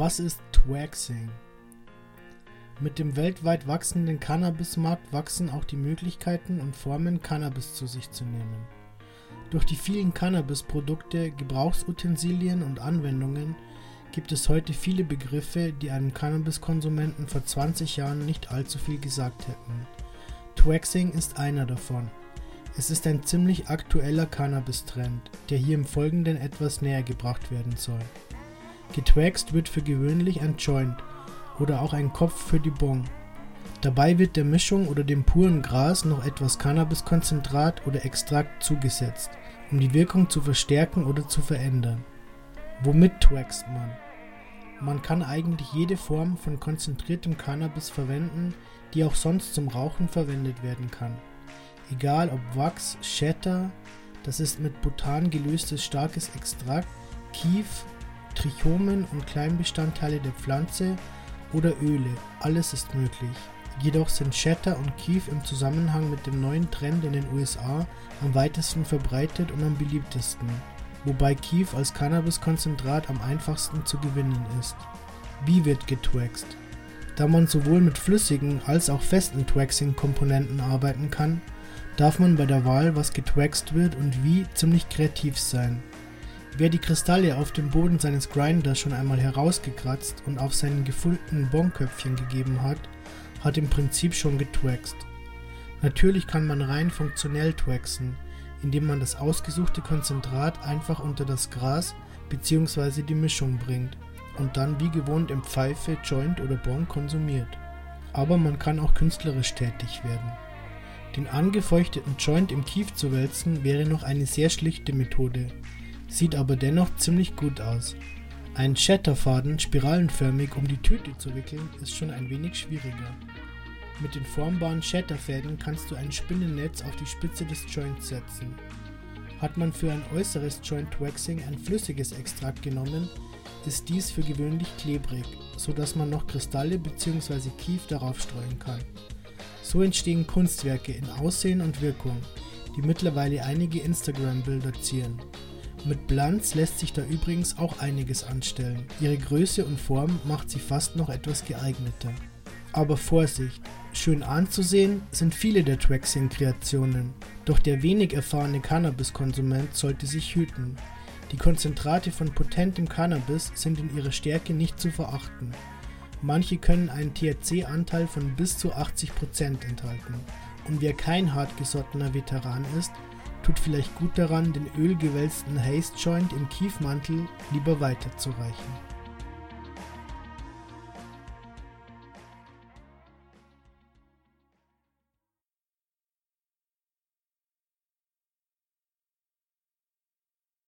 Was ist Twaxing? Mit dem weltweit wachsenden Cannabismarkt wachsen auch die Möglichkeiten und Formen, Cannabis zu sich zu nehmen. Durch die vielen Cannabisprodukte, Gebrauchsutensilien und Anwendungen gibt es heute viele Begriffe, die einem Cannabiskonsumenten vor 20 Jahren nicht allzu viel gesagt hätten. Twaxing ist einer davon. Es ist ein ziemlich aktueller Cannabis-Trend, der hier im Folgenden etwas näher gebracht werden soll. Getwaxt wird für gewöhnlich ein Joint oder auch ein Kopf für die Bong. Dabei wird der Mischung oder dem puren Gras noch etwas Cannabiskonzentrat oder Extrakt zugesetzt, um die Wirkung zu verstärken oder zu verändern. Womit twaxt man? Man kann eigentlich jede Form von konzentriertem Cannabis verwenden, die auch sonst zum Rauchen verwendet werden kann. Egal ob Wachs, Shatter, das ist mit Butan gelöstes starkes Extrakt, Kief, Trichomen und Kleinbestandteile der Pflanze oder Öle, alles ist möglich. Jedoch sind Shatter und Keef im Zusammenhang mit dem neuen Trend in den USA am weitesten verbreitet und am beliebtesten, wobei Keef als Cannabiskonzentrat am einfachsten zu gewinnen ist. Wie wird getwaxt? Da man sowohl mit flüssigen als auch festen Twaxing-Komponenten arbeiten kann, darf man bei der Wahl, was getwaxt wird und wie, ziemlich kreativ sein. Wer die Kristalle auf dem Boden seines Grinders schon einmal herausgekratzt und auf seinen gefüllten Bonköpfchen gegeben hat, hat im Prinzip schon getwaxt. Natürlich kann man rein funktionell twaxen, indem man das ausgesuchte Konzentrat einfach unter das Gras bzw. die Mischung bringt und dann wie gewohnt im Pfeife, Joint oder Bon konsumiert. Aber man kann auch künstlerisch tätig werden. Den angefeuchteten Joint im Kief zu wälzen wäre noch eine sehr schlichte Methode, sieht aber dennoch ziemlich gut aus. Einen Shatterfaden spiralenförmig um die Tüte zu wickeln ist schon ein wenig schwieriger. Mit den formbaren Shatterfäden kannst du ein Spinnennetz auf die Spitze des Joints setzen. Hat man für ein äußeres Joint Waxing ein flüssiges Extrakt genommen, ist dies für gewöhnlich klebrig, so dass man noch Kristalle bzw. Kief darauf streuen kann. So entstehen Kunstwerke in Aussehen und Wirkung, die mittlerweile einige Instagram-Bilder zieren. Mit Blanz lässt sich da übrigens auch einiges anstellen. Ihre Größe und Form macht sie fast noch etwas geeigneter. Aber Vorsicht, schön anzusehen sind viele der Traxing-Kreationen, doch der wenig erfahrene Cannabis-Konsument sollte sich hüten. Die Konzentrate von potentem Cannabis sind in ihrer Stärke nicht zu verachten. Manche können einen THC-Anteil von bis zu 80% enthalten. Und wer kein hartgesottener Veteran ist, tut vielleicht gut daran, den ölgewälzten Haze Joint im Kiefmantel lieber weiterzureichen.